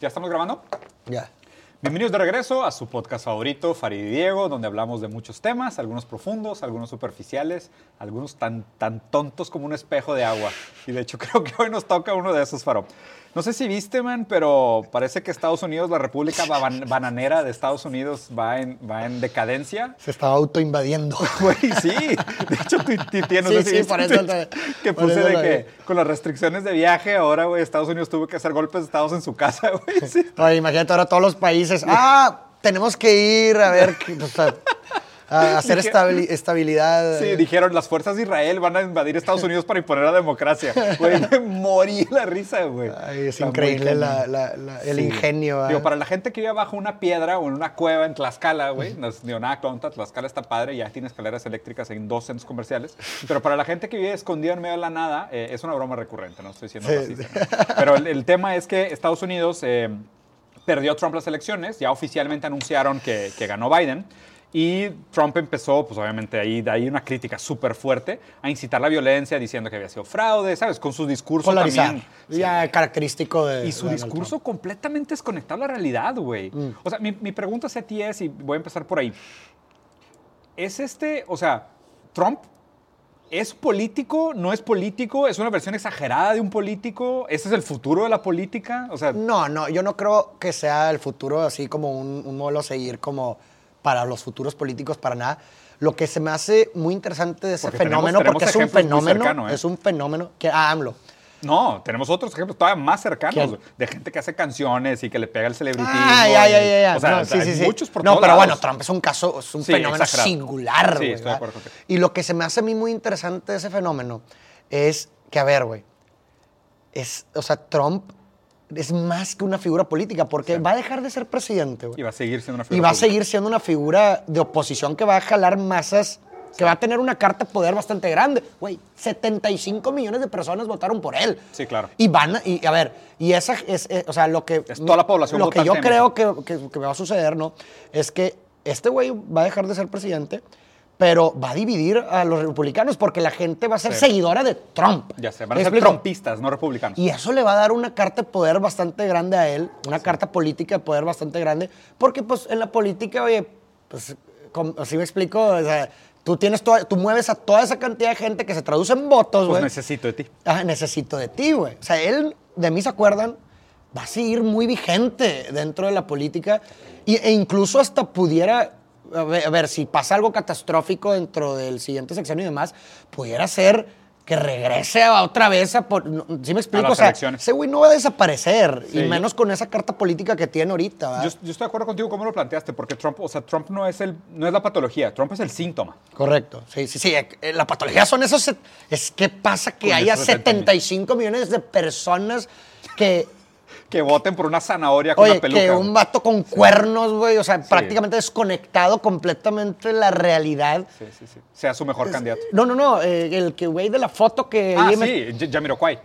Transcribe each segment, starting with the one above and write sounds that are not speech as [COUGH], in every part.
¿Ya estamos grabando? Ya. Bienvenidos de regreso a su podcast favorito, Farid y Diego, donde hablamos de muchos temas, algunos profundos, algunos superficiales, algunos tan, tan tontos como un espejo de agua. Y de hecho [LAUGHS] creo que hoy nos toca uno de esos, Faro. No sé si viste, man, pero parece que Estados Unidos, la República ban- Bananera de Estados Unidos, va en, va en decadencia. Se estaba autoinvadiendo. [LAUGHS] Güey, sí. De hecho, tuiteé, no Sí, sé si sí, viste por eso te- que por puse eso de que con las restricciones de viaje, ahora, güey, Estados Unidos tuvo que hacer golpes de estados en su casa, güey. Sí. Oye, imagínate ahora todos los países. Ah, tenemos que ir a ver, qué- pues, a [LAUGHS] hacer estabili- estabilidad. Sí, dijeron, las fuerzas de Israel van a invadir Estados [LAUGHS] Unidos para imponer la democracia. Güey, me [LAUGHS] morí la risa, güey. Ay, es Está increíble la- la- la- el Sí. ingenio. ¿ah? Digo, para la gente que vive bajo una piedra o en una cueva en Tlaxcala, güey, no es nada tonta, Tlaxcala está padre, ya tiene escaleras eléctricas en dos centros comerciales, pero para la gente que vive escondida en medio de la nada, eh, es una broma recurrente, no estoy diciendo Sí. racista. ¿no? Pero el, el tema es que Estados Unidos eh, perdió Trump las elecciones, ya oficialmente anunciaron que, que ganó Biden. Y Trump empezó, pues obviamente ahí, de ahí una crítica súper fuerte a incitar la violencia, diciendo que había sido fraude, ¿sabes? Con su discurso Polarizar. también. Ya característico de. Y su de discurso Trump. completamente desconectado a la realidad, güey. Mm. O sea, mi, mi pregunta hacia ti es, y voy a empezar por ahí. ¿Es este, o sea, Trump es político, no es político, es una versión exagerada de un político? ¿Ese es el futuro de la política? O sea, No, no, yo no creo que sea el futuro así como un, un modelo a seguir como para los futuros políticos, para nada. Lo que se me hace muy interesante de ese Porque fenómeno, tenemos porque es un fenómeno, ¿eh? es un fenómeno que ah, AMLO. no, tenemos otros ejemplos todavía más cercanos, de gente que hace canciones y que le pega el celebritismo. Ah, ya, ya, ya, ya. O sea, No, sí, sí, sí. muchos por No, pero lados. bueno, Trump es un caso, es un fenómeno exagerado. singular, Sí, güey. estoy de ¿verdad? acuerdo contigo. Y lo que se me hace a mí muy interesante de ese fenómeno es que, a ver, güey, es, o sea, Trump es más que una figura política porque va a dejar de ser presidente, güey. Y va a seguir siendo una Y figura va a seguir siendo una figura de oposición que va a jalar masas, que va a tener una carta de poder bastante grande. Güey, 75 millones de personas votaron por él. Sí, claro. Y van a, y a ver, y esa es, o sea, lo que... Es toda la población Lo que yo creo que, que- que va a suceder, ¿no? Es que este güey va a dejar de ser presidente, pero va a dividir a los republicanos porque la gente va a ser Sí. seguidora de Trump. Ya sé, van a ¿Me ser explico? trumpistas, no republicanos. Y eso le va a dar una carta de poder bastante grande a él, una carta política de poder bastante grande, porque pues en la política, oye, pues, así me explico, o sea, tú tienes toda- tú mueves a toda esa cantidad de gente que se traduce en votos, Pues güey. necesito de ti. Ajá, necesito de ti, güey. O sea, él, de mí se acuerdan, va a seguir muy vigente dentro de la política y- e incluso hasta pudiera, a ver, a ver, si pasa algo catastrófico dentro del siguiente sexenio y demás, pudiera ser que regrese a otra vez a... por- no, ¿Sí me explico? o sea, elecciones. ese güey no va a desaparecer Sí, y menos con esa carta política que tiene ahorita. Yo, yo estoy de acuerdo contigo cómo lo planteaste, porque Trump, o sea, Trump no es, el, no es la patología, Trump es el síntoma. Correcto, sí, sí, sí. eh, La patología son esos. Es que pasa que Con haya esos 70 75 millones de personas que Que voten por una zanahoria con Oye, una peluca. que un vato con cuernos, güey, o sea, prácticamente desconectado completamente de la realidad. Sí, sí, sí. Sea su mejor candidato. No, no, no, eh, el que güey de la foto que... Ah, me- sí, Ya- Jamiroquai.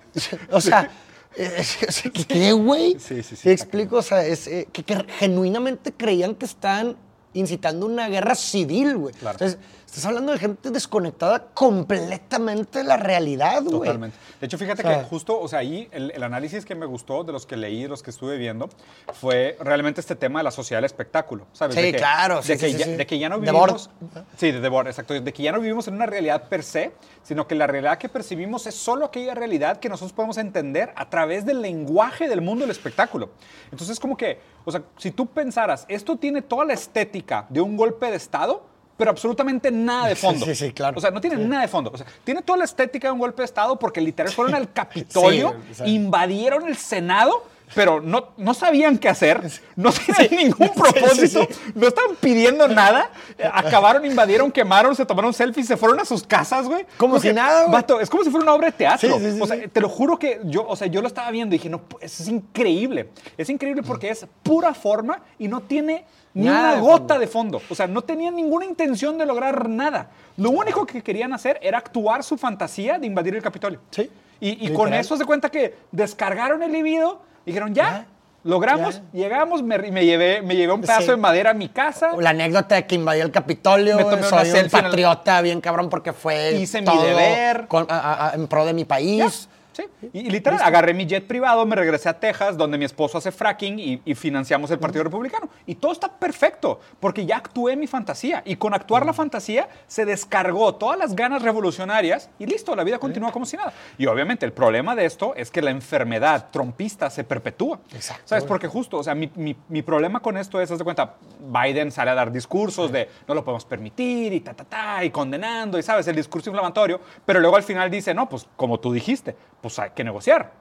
O sea, [LAUGHS] eh, es- es- ¿qué, güey? Sí, sí, sí, ¿Me está explico? O sea, es, eh, que, que genuinamente creían que están incitando una guerra civil, güey. Claro. Entonces, estás hablando de gente desconectada completamente de la realidad, güey. Totalmente. De hecho, fíjate O sea- que justo, o sea, ahí el, el análisis que me gustó de los que leí, de los que estuve viendo, fue realmente este tema de la sociedad del espectáculo, ¿sabes? Sí, de que, claro, De, sí, que sí, ya, sí. de que ya no vivimos... Sí, de Debord, exacto. De que ya no vivimos en una realidad per se, sino que la realidad que percibimos es solo aquella realidad que nosotros podemos entender a través del lenguaje del mundo del espectáculo. Entonces, como que, o sea, si tú pensaras, esto tiene toda la estética de un golpe de Estado, pero absolutamente nada de fondo. sí, sí, claro. O sea, no tiene nada de fondo. O sea, tiene toda la estética de un golpe de Estado porque literal fueron al [LAUGHS] Capitolio, Sí, invadieron el Senado, pero no, no sabían qué hacer, no tenían ningún propósito, no estaban pidiendo nada, acabaron, invadieron, quemaron, se tomaron selfies, se fueron a sus casas, güey. Como si nada, güey. vato, es como si fuera una obra de teatro. Sí, sí, sí, o sea, sí. te lo juro que yo, o sea, yo lo estaba viendo y dije, no, pues, es increíble. Es increíble porque es pura forma y no tiene ni Nada una de gota fondo. de fondo. O sea, no tenían ninguna intención de lograr nada. Lo único que querían hacer era actuar su fantasía de invadir el Capitolio. Sí, Y, y con eso se cuenta que descargaron el libido, dijeron, ya, logramos, ya. llegamos, me, me llevé, me llevé un pedazo Sí. de madera a mi casa. La anécdota de que invadió el Capitolio, Me soy un en el- patriota bien cabrón porque fue Hice mi deber. con- a- a- en pro de mi país. Ya. Sí, y, y literal, agarré mi jet privado, me regresé a Texas, donde mi esposo hace fracking y, y financiamos el Partido Republicano. Y todo está perfecto, porque ya actué mi fantasía. Y con actuar la fantasía se descargó todas las ganas revolucionarias y listo, la vida continúa como si nada. Y obviamente el problema de esto es que la enfermedad trompista se perpetúa. Exacto, ¿Sabes? Porque justo, o sea, mi, mi- mi problema con esto es, haz de cuenta, Biden sale a dar discursos de no lo podemos permitir y ta, ta, ta, y condenando, y sabes, el discurso inflamatorio, pero luego al final dice, no, pues como tú dijiste, pues hay que negociar.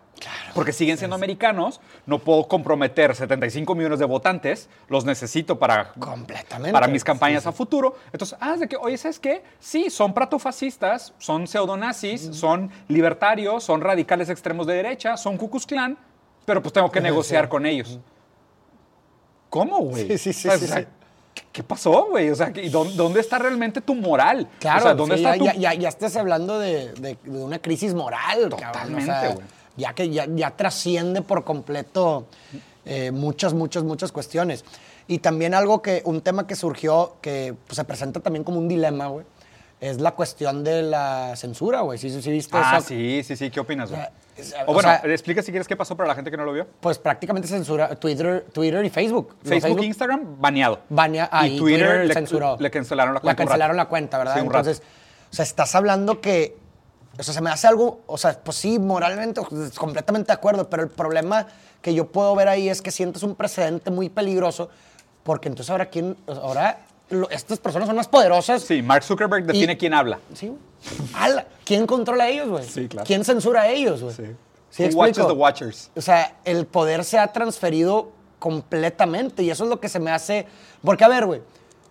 Porque siguen siendo americanos, no puedo comprometer 75 millones de votantes, los necesito para, Completamente. para mis campañas a futuro. Entonces, ah, de que, oye, ¿sabes qué? Sí, son pratofascistas, son pseudonazis, son libertarios, son radicales extremos de derecha, son Ku Klux Klan, pero pues tengo que negociar con ellos. ¿Cómo, güey? Sí, sí, sí, O sea. ¿Qué, pasó, güey? O sea, ¿y dónde, dónde está realmente tu moral? Claro, o sea, ¿dónde sí, está ya, tu... ya, estás hablando de, de- de una crisis moral. cabrón, o Totalmente, sea, güey. ya que ya, ya trasciende por completo eh, muchas, muchas, muchas cuestiones. Y también algo que, un tema que surgió, que pues, se presenta también como un dilema, güey, es la cuestión de la censura, güey. ¿Sí, sí, sí viste Ah, eso? sí, sí, sí. ¿Qué opinas, güey? O bueno, sea- explica si quieres qué pasó para la gente que no lo vio. Pues prácticamente censura Twitter, Twitter y Facebook. ¿no? Facebook, Instagram, baneado. Banea- ah, y y Twitter, Twitter le, censuró. le cancelaron la cuenta. un cancelaron la cuenta, ¿verdad? Sí. Entonces, o sea, estás hablando que, o sea, se me hace algo, o sea, pues sí, moralmente, completamente de acuerdo, pero el problema que yo puedo ver ahí es que sientes un precedente muy peligroso, porque entonces ahora quién, ahora lo- estas personas son más poderosas. Sí, Mark Zuckerberg define quién habla. Sí. Ala, ¿Quién controla a ellos, güey? Sí, claro. ¿Quién censura a ellos, güey? Sí. ¿Sí Who watches the watchers? O sea, el poder se ha transferido completamente y eso es lo que se me hace... Porque, a ver, güey,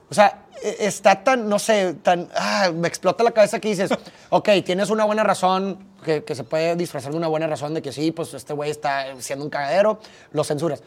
o sea, e- está tan, no sé, tan... Ah, me explota la cabeza que dices, [LAUGHS] ok, tienes una buena razón, que, que se puede disfrazar de una buena razón de que sí, pues este güey está siendo un cagadero, lo censuras.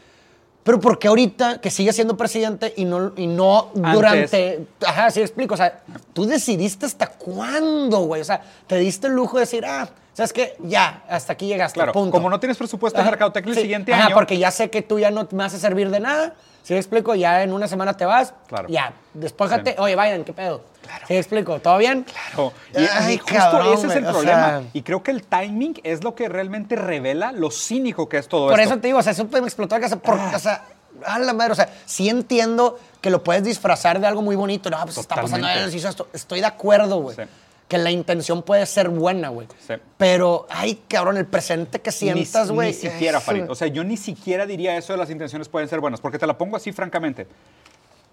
Pero ¿por qué ahorita que sigue siendo presidente y no, y no Antes. durante... Ajá, sí explico. O sea, tú decidiste hasta cuándo, güey. O sea, te diste el lujo de decir, ah, ¿sabes qué? Ya, hasta aquí llegaste, Claro, punto. como no tienes presupuesto de mercadotecnia el sí. siguiente Ajá, año. porque ya sé que tú ya no me hace servir de nada. ¿Sí me explico? Ya en una semana te vas. Claro. Ya, despójate. Sí. Oye, Biden, ¿qué pedo? Claro. ¿Sí me explico? ¿Todo bien? Claro. Y, Ay, y justo cabrón, ese es el problema. sea- y creo que el timing es lo que realmente revela lo cínico que es todo Por esto. eso te digo, o sea, eso me explotó la casa. Por, Ah. O sea, a la madre, o sea, sí entiendo que lo puedes disfrazar de algo muy bonito. No, pues está pasando él, hizo esto. Estoy de acuerdo, güey. Sí. Que la intención puede ser buena, güey. Sí. Pero, ay, cabrón, el presente que sientas, güey. Ni, siquiera, es- Farid. O sea, yo ni siquiera diría eso de las intenciones pueden ser buenas, porque te la pongo así francamente.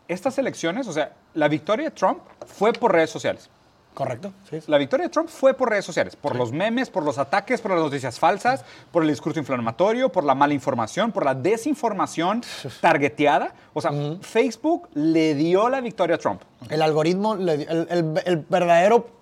Estas elecciones, o sea, la victoria de Trump fue por redes sociales. Correcto. Sí, sí. La victoria de Trump fue por redes sociales, por los memes, por los ataques, por las noticias falsas, por el discurso inflamatorio, por la mala información, por la desinformación [LAUGHS] targeteada. O sea, Facebook le dio la victoria a Trump. El algoritmo, le dio- el, el- el verdadero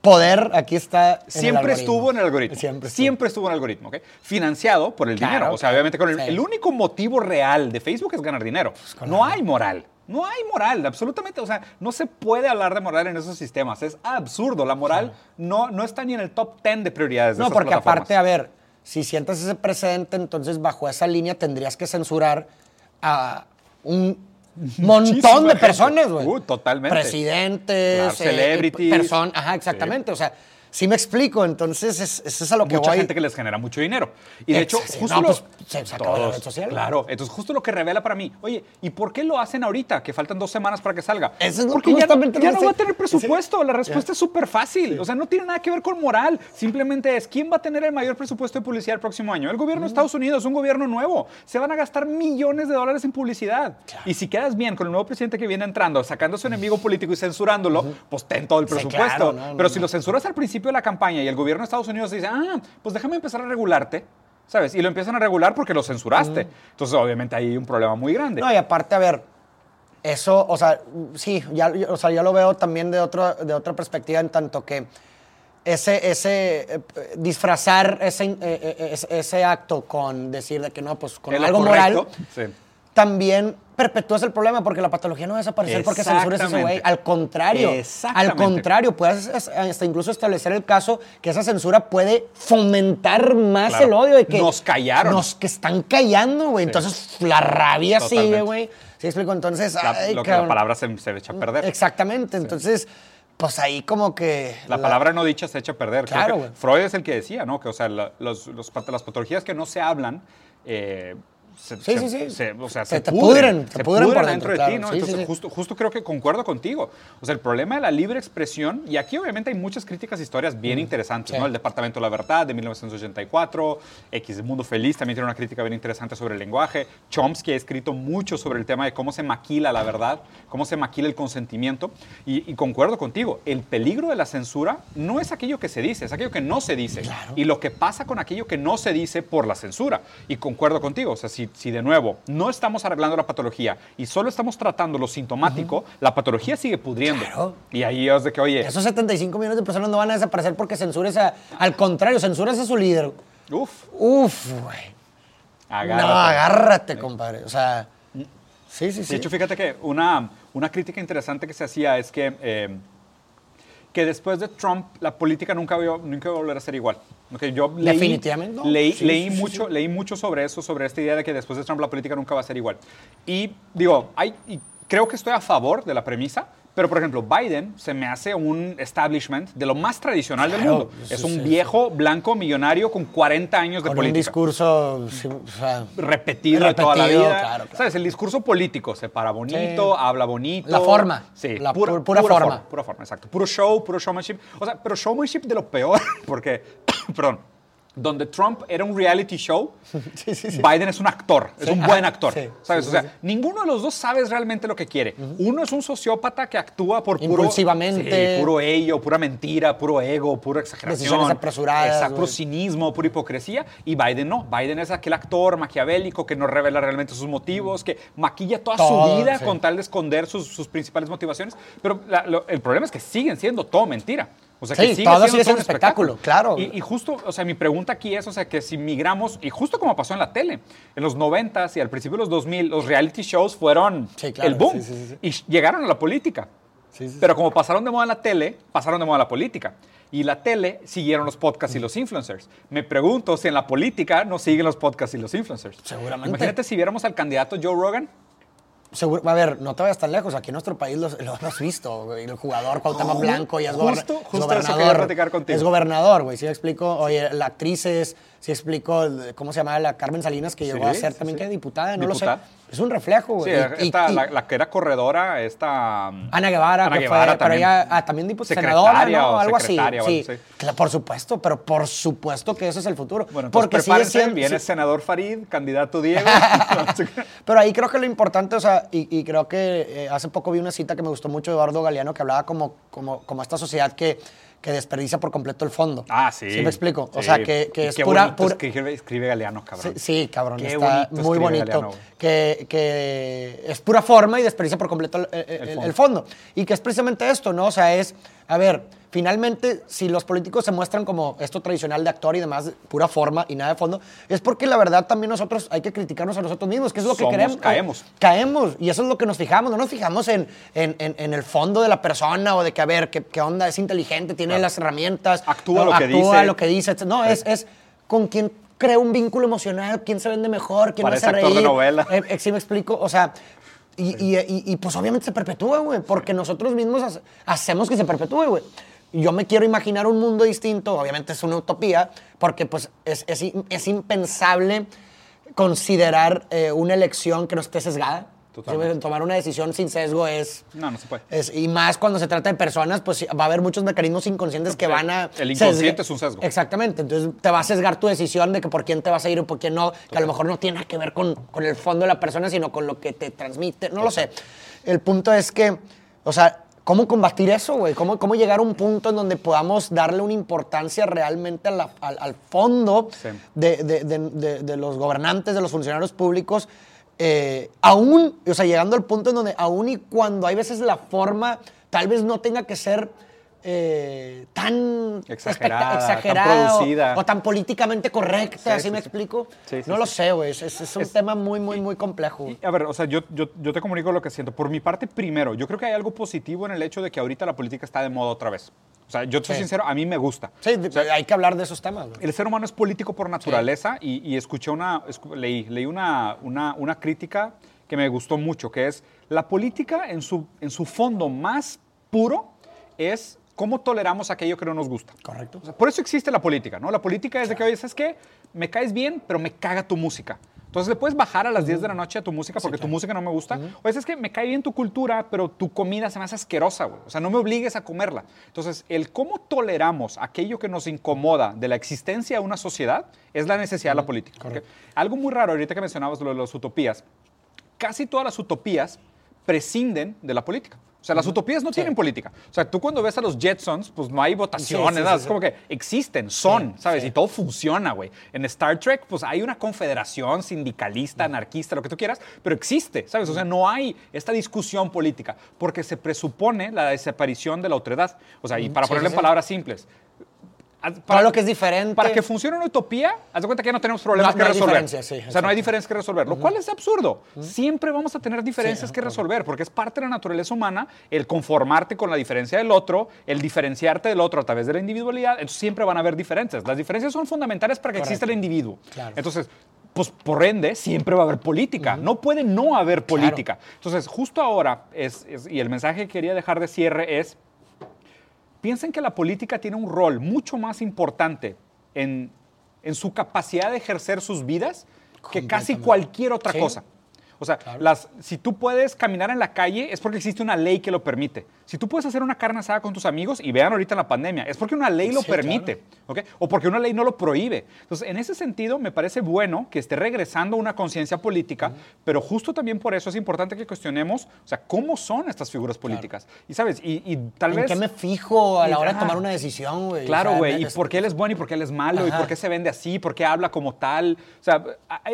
poder aquí está. en Siempre estuvo en el algoritmo. Siempre estuvo. Siempre estuvo en el algoritmo, ¿ok? Financiado por el Claro, dinero. O sea, obviamente con el, Sí. el único motivo real de Facebook es ganar dinero. con no hay moral. No hay moral, absolutamente. O sea, no se puede hablar de moral en esos sistemas. Es absurdo. La moral no, no está ni en el top 10 de prioridades de No, esas porque aparte, a ver, si sientas ese precedente, entonces bajo esa línea tendrías que censurar a un montón de personas, güey. Uh, totalmente. Presidentes, Claro, celebrities. personas, ajá, exactamente. O sea, sí me explico, entonces es- eso es a lo que Mucha voy. gente que les genera mucho dinero. Y de hecho, sí, justo no, lo- pues, se- se acabó la Todos, red social. Claro, entonces justo lo que revela para mí, oye, ¿y por qué lo hacen ahorita, que faltan dos semanas para que salga? Eso es Porque que ya, no, ya no va a tener presupuesto, la respuesta es súper fácil. O sea, no tiene nada que ver con moral, simplemente es, ¿quién va a tener el mayor presupuesto de publicidad el próximo año? El gobierno de Estados Unidos, un gobierno nuevo. Se van a gastar millones de dólares en publicidad. Y si quedas bien con el nuevo presidente que viene entrando, sacando a su enemigo político y censurándolo, pues ten todo el Sí, presupuesto. claro, no, no, Pero si lo censuras al principio de la campaña y el gobierno de Estados Unidos dice, ah, pues déjame empezar a regularte, ¿sabes? Y lo empiezan a regular porque lo censuraste. Entonces, obviamente, ahí hay un problema muy grande. No, y aparte, a ver, eso, o sea, sí, ya, o sea, yo lo veo también de, otro, de otra perspectiva en tanto que ese, ese eh, disfrazar ese, eh, eh, ese, ese acto con decir de que no, pues con algo moral, sí. También perpetúas el problema porque la patología no va a desaparecer porque censures a ese güey. Al contrario, al contrario, puedes es- hasta incluso establecer el caso que esa censura puede fomentar más Claro. el odio de que Nos callaron. Nos que están callando, güey. Sí. Entonces la rabia sigue, Totalmente. güey. ¿Sí explico? Entonces, La, ay, lo que la palabra se, se echa a perder. Exactamente. Entonces, pues ahí como que... La, palabra no dicha se echa a perder. Claro. Freud es el que decía, ¿no? Que, o sea, la- los- los pat- las patologías que no se hablan. eh, se, Sí, se- sí, sí. se- o sea, Te- se te pudren, pudren, se pudren por pudren dentro, dentro de claro. ti, ¿no? Sí, Entonces, sí. Justo, justo creo que concuerdo contigo. O sea, el problema de la libre expresión, y aquí obviamente hay muchas críticas e historias bien interesantes, Mm. Sí. ¿no? El Departamento de la Verdad de 1984, X de Mundo Feliz también tiene una crítica bien interesante sobre el lenguaje. Chomsky ha escrito mucho sobre el tema de cómo se maquila la verdad, cómo se maquila el consentimiento. Y, y concuerdo contigo, el peligro de la censura no es aquello que se dice, es aquello que no se dice. Claro. Y lo que pasa con aquello que no se dice por la censura. Y concuerdo contigo, o sea, si, si de nuevo no estamos arreglando la patología y solo estamos tratando lo sintomático, la patología sigue pudriendo. Claro. Y ahí es de que, oye, Esos 75 millones de personas no van a desaparecer porque censures a... Al contrario, censuras a su líder. uff, Uf, güey. agárrate. No, agárrate, compadre. O sea, sí, sí, sí. De hecho, fíjate que una, una crítica interesante que se hacía es que, eh, que después de Trump la política nunca, vio- nunca va a volver a ser igual. Ok, yo leí, Definitivamente no. Leí, Sí, leí sí, mucho, sí. leí mucho sobre eso, sobre esta idea de que después de Trump la política nunca va a ser igual. Y digo, hay, y creo que estoy a favor de la premisa, pero por ejemplo, Biden se me hace un establishment de lo más tradicional del Claro, mundo. eso Es un sí, viejo blanco millonario con 40 años de Con un política discurso... sí, o sea, repetido, de toda la Repetido, vida. claro, claro. ¿Sabes? El discurso político se para bonito, Sí. habla bonito. La forma. Sí, La pura, pu- pura forma. Pura forma, exacto. Puro show, puro showmanship. O sea, pero showmanship de lo peor, [LAUGHS] porque, [COUGHS] perdón, donde Trump era un reality show, [LAUGHS] Sí, sí, sí. Biden es un actor, es un buen actor. ¿Sabes? o sea, ninguno de los dos sabe realmente lo que quiere. Uno es un sociópata que actúa por puro. Impulsivamente. Puro ello, pura mentira, puro ego, pura exageración. Decisiones apresuradas, Exacto, puro cinismo, pura hipocresía. Y Biden no. Biden es aquel actor maquiavélico que no revela realmente sus motivos, que maquilla toda Todo, su vida con tal de esconder sus, sus principales motivaciones. Pero la- lo- el problema es que siguen siendo todo mentira. O sea, que Sí, todo sigue un siendo espectáculo, claro. Y, y justo, o sea, mi pregunta aquí es, o sea, que si migramos, y justo como pasó en la tele, en los 90s y al principio de los 2000, los reality shows fueron Sí, claro, el boom. sí, sí, sí, sí. Y llegaron a la política. Sí, sí, Pero como pasaron de moda en la tele, pasaron de moda en la política. Y la tele siguieron los podcasts y los influencers. Me pregunto si en la política no siguen los podcasts y los influencers. Seguramente. Imagínate si viéramos al candidato Joe Rogan. Seguro- a ver, no te vayas tan lejos. Aquí en nuestro país lo, lo hemos visto. güey. El jugador Cuauhtémoc Ju- Blanco ya es, justo- es justo eso quería gobernador. platicar contigo. Es gobernador, güey. Sí explico. Oye, la actriz es... Sí explico, el- ¿cómo se llama? La Carmen Salinas, que llegó a Sí, ser sí, también sí. que diputada, no lo sé. Es un reflejo, Sí, güey. Y- esta, y- la, la que era corredora, esta... Ana Guevara, Ana que Guevara fue, pero también. ella ah, también diputada, senadora, ¿no? o Algo así. secretaria o Sí, algo así. Cla- por supuesto, pero por supuesto que ese es el futuro. Bueno, Porque sigue siendo- viene sí- senador Farid, candidato Diego. [LAUGHS] [LAUGHS] Pero ahí creo que lo importante, o sea, y, y creo que eh, hace poco vi una cita que me gustó mucho de Eduardo Galeano que hablaba como, como, como esta sociedad que, que desperdicia por completo el fondo. ah, sí. ¿Sí me explico? O sea, que, es qué pura... pura escribe, escribe Galeano, cabrón. Sí, sí, cabrón, Qué está bonito muy bonito. Galeano, que, que es pura forma y desperdicia por completo el, el- el- fondo. el fondo. Y que es precisamente esto, ¿no? O sea, es, a ver, finalmente, si los políticos se muestran como esto tradicional de actor y demás, pura forma y nada de fondo, es porque la verdad también nosotros hay que criticarnos a nosotros mismos, que es lo que queremos. caemos. Caemos, y eso es lo que nos fijamos, no nos fijamos en, en- en- en el fondo de la persona o de que, a ver, qué, qué onda, es inteligente, tiene Claro. las herramientas, Actúa ¿no? lo que actúa dice. lo que dice. No, es, es con quién crea un vínculo emocional, quién se vende mejor, quién Parece hace actor de reír. novela. Eh, eh, ¿Sí me explico? O sea, y, y- y- y, pues obviamente se perpetúa, güey, porque nosotros mismos hace- hacemos que se perpetúe, güey. Yo me quiero imaginar un mundo distinto, obviamente es una utopía, porque pues es, es, es impensable considerar eh, una elección que no esté sesgada. Totalmente. Tomar una decisión sin sesgo es... No, no se puede. Es- y más cuando se trata de personas, pues va a haber muchos mecanismos inconscientes que van a... el inconsciente sesgar- es un sesgo. Exactamente. Entonces te va a sesgar tu decisión de que por quién te vas a ir o por quién no, que a lo mejor no tiene que ver con, con el fondo de la persona, sino con lo que te transmite. No lo sé. El punto es que, o sea, ¿cómo combatir eso, güey? ¿Cómo, ¿Cómo llegar a un punto en donde podamos darle una importancia realmente a la- al, al fondo Sí. de, de- de- de- de los gobernantes, de los funcionarios públicos? eh, aún, o sea, llegando al punto en donde aún y cuando hay veces la forma tal vez no tenga que ser eh, tan Exagerada, tan o- producida. O, tan políticamente correcta, Sí, ¿así sí, me explico? Sí, sí, no lo sé, güey, es, es- un Es- tema muy, muy, muy complejo. Y, a ver, o sea, yo, yo, yo te comunico lo que siento. Por mi parte, primero, yo creo que hay algo positivo en el hecho de que ahorita la política está de moda otra vez. O sea, yo soy Sí. sincero, a mí me gusta. Sí, hay que hablar de esos temas. güey. El ser humano es político por naturaleza y, y escuché una, escu- leí, leí una, una, una crítica que me gustó mucho, que es la política en su, en su fondo más puro es cómo toleramos aquello que no nos gusta. Correcto. O sea, por eso existe la política, ¿no? La política es de que, oye, ¿sabes qué? Me caes bien, pero me caga tu música. Entonces le puedes bajar a las 10 de la noche a tu música porque tu música no me gusta. O es que me cae bien tu cultura, pero tu comida se me hace asquerosa, güey. O sea, no me obligues a comerla. Entonces, el cómo toleramos aquello que nos incomoda de la existencia de una sociedad es la necesidad de la política. ¿ok? Algo muy raro, ahorita que mencionabas lo de las utopías, casi todas las utopías prescinden de la política. O sea, las utopías no tienen política. O sea, tú cuando ves a los Jetsons, pues no hay votaciones, Sí, sí, sí, es como que existen, son, Sí, ¿sabes? sí. Y todo funciona, güey. En Star Trek, pues hay una confederación sindicalista, anarquista, lo que tú quieras, pero existe, ¿sabes? O sea, no hay esta discusión política, porque se presupone la desaparición de la otredad. O sea, y para Sí, ponerlo sí, en sí. palabras simples. Haz- Para lo que es diferente. Para que funcione una utopía, haz de cuenta que ya no tenemos problemas No- que no hay resolver. sí, o sea, no hay diferencias que resolver, lo cual es absurdo. Siempre vamos a tener diferencias Sí, que claro. resolver, porque es parte de la naturaleza humana el conformarte con la diferencia del otro, el diferenciarte del otro a través de la individualidad. Entonces siempre van a haber diferencias. Las diferencias son fundamentales para que exista el Correcto. individuo. Claro. Entonces, pues por ende, siempre va a haber política. No puede no haber política. Entonces, justo ahora, es, es- y el mensaje que quería dejar de cierre es, piensen que la política tiene un rol mucho más importante en, en su capacidad de ejercer sus vidas que casi cualquier otra Sí. cosa. O sea, las, si tú puedes caminar en la calle es porque existe una ley que lo permite. Si tú puedes hacer una carne asada con tus amigos, y vean ahorita en la pandemia, es porque una ley lo Sí, permite, ¿ok? O porque una ley no lo prohíbe. Entonces, en ese sentido, me parece bueno que esté regresando una conciencia política, pero justo también por eso es importante que cuestionemos, o sea, cómo son estas figuras políticas. Y, ¿sabes? Y, y tal ¿En vez... qué me fijo a la hora de Ajá. tomar una decisión, güey? Claro, O sea, güey. ¿Y es- por qué él es bueno y por qué él es malo? ¿Y Ajá. por qué se vende así? ¿Por qué habla como tal? O sea,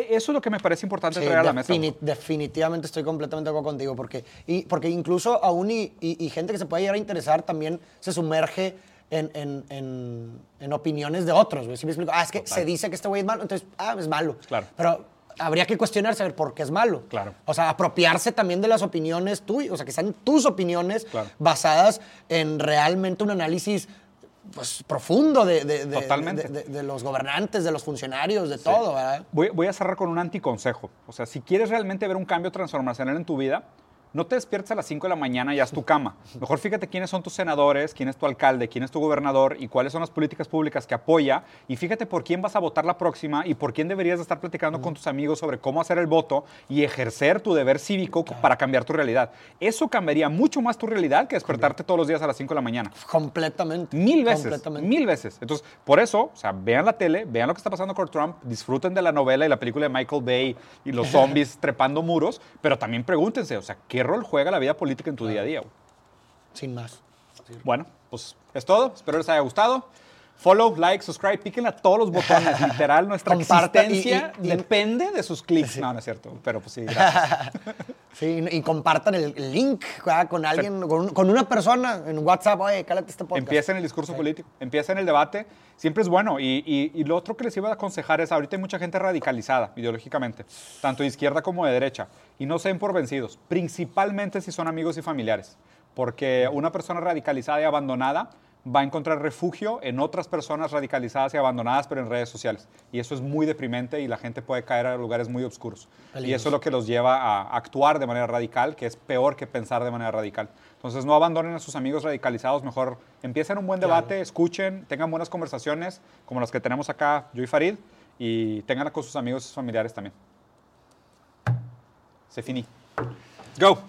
eso es lo que me parece importante Sí, traer a la mesa. defini- definitivamente estoy completamente de acuerdo contigo, porque, y, porque incluso aún y, y- y gente que se puede llegar a interesar también se sumerge en, en- en- en opiniones de otros, güey. ¿Sí me explico? Ah, es que se dice que este güey es malo, entonces, ah, es malo. Claro. Pero habría que cuestionarse a ver por qué es malo. Claro. O sea, apropiarse también de las opiniones tuyas, o sea, que sean tus opiniones Claro. basadas en realmente un análisis pues, profundo de, de- de- Totalmente. de- los gobernantes, de los funcionarios, de todo, ¿verdad? Voy, voy a cerrar con un anticonsejo. O sea, si quieres realmente ver un cambio transformacional en tu vida, no te despiertes a las 5 de la mañana y haz tu cama. Mejor fíjate quiénes son tus senadores, quién es tu alcalde, quién es tu gobernador y cuáles son las políticas públicas que apoya. Y fíjate por quién vas a votar la próxima y por quién deberías de estar platicando con tus amigos sobre cómo hacer el voto y ejercer tu deber cívico para cambiar tu realidad. Eso cambiaría mucho más tu realidad que despertarte todos los días a las 5 de la mañana. Completamente. Mil veces, Completamente. mil veces. Entonces, por eso, o sea, vean la tele, vean lo que está pasando con Trump, disfruten de la novela y la película de Michael Bay y los [LAUGHS] zombies trepando muros, pero también pregúntense, o sea, ¿qué rol juega la vida política en tu día a día? güey? Sin más. Bueno, pues es todo. Espero les haya gustado. Follow, like, subscribe, píquenle a todos los botones. [LAUGHS] Literal, nuestra y- existencia y- y- depende de sus clics. No, no es cierto, pero pues sí, gracias. [LAUGHS] Sí, y compartan el, link ¿verdad? con alguien, con, un- con una persona en WhatsApp. Oye, cálate este podcast. Empieza en el discurso político, empieza en el debate, siempre es bueno. Y, y- y lo otro que les iba a aconsejar es, ahorita hay mucha gente radicalizada ideológicamente, tanto de izquierda como de derecha, y no se den por vencidos, principalmente si son amigos y familiares, porque una persona radicalizada y abandonada va a encontrar refugio en otras personas radicalizadas y abandonadas, pero en redes sociales. Y eso es muy deprimente y la gente puede caer a lugares muy oscuros. Y eso es lo que los lleva a actuar de manera radical, que es peor que pensar de manera radical. Entonces no abandonen a sus amigos radicalizados, mejor empiecen un buen debate, escuchen, tengan buenas conversaciones, como las que tenemos acá yo y Farid, y tenganlas con sus amigos y sus familiares también. Se finí. Go.